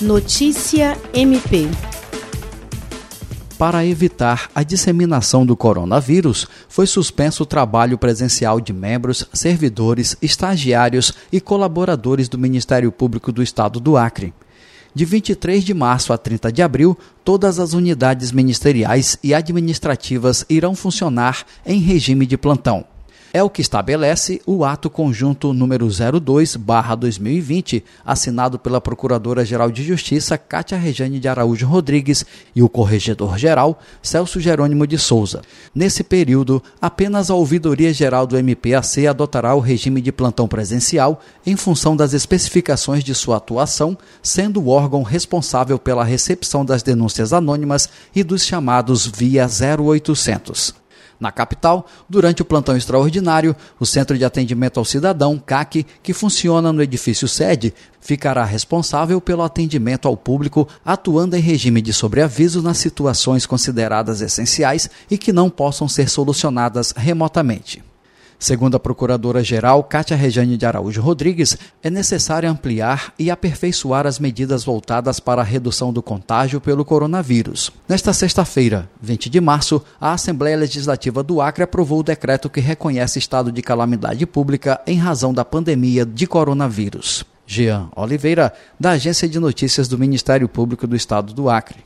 Notícia MP. Para evitar a disseminação do coronavírus, foi suspenso o trabalho presencial de membros, servidores, estagiários e colaboradores do Ministério Público do Estado do Acre. De 23 de março a 30 de abril, todas as unidades ministeriais e administrativas irão funcionar em regime de plantão é o que estabelece o ato conjunto número 02/2020, assinado pela Procuradora-Geral de Justiça Cátia Rejane de Araújo Rodrigues e o Corregedor-Geral Celso Jerônimo de Souza. Nesse período, apenas a Ouvidoria Geral do MPAC adotará o regime de plantão presencial em função das especificações de sua atuação, sendo o órgão responsável pela recepção das denúncias anônimas e dos chamados via 0800. Na capital, durante o plantão extraordinário, o Centro de Atendimento ao Cidadão, CAC, que funciona no edifício sede, ficará responsável pelo atendimento ao público, atuando em regime de sobreaviso nas situações consideradas essenciais e que não possam ser solucionadas remotamente. Segundo a Procuradora-Geral Cátia Rejane de Araújo Rodrigues, é necessário ampliar e aperfeiçoar as medidas voltadas para a redução do contágio pelo coronavírus. Nesta sexta-feira, 20 de março, a Assembleia Legislativa do Acre aprovou o decreto que reconhece estado de calamidade pública em razão da pandemia de coronavírus. Jean Oliveira, da Agência de Notícias do Ministério Público do Estado do Acre.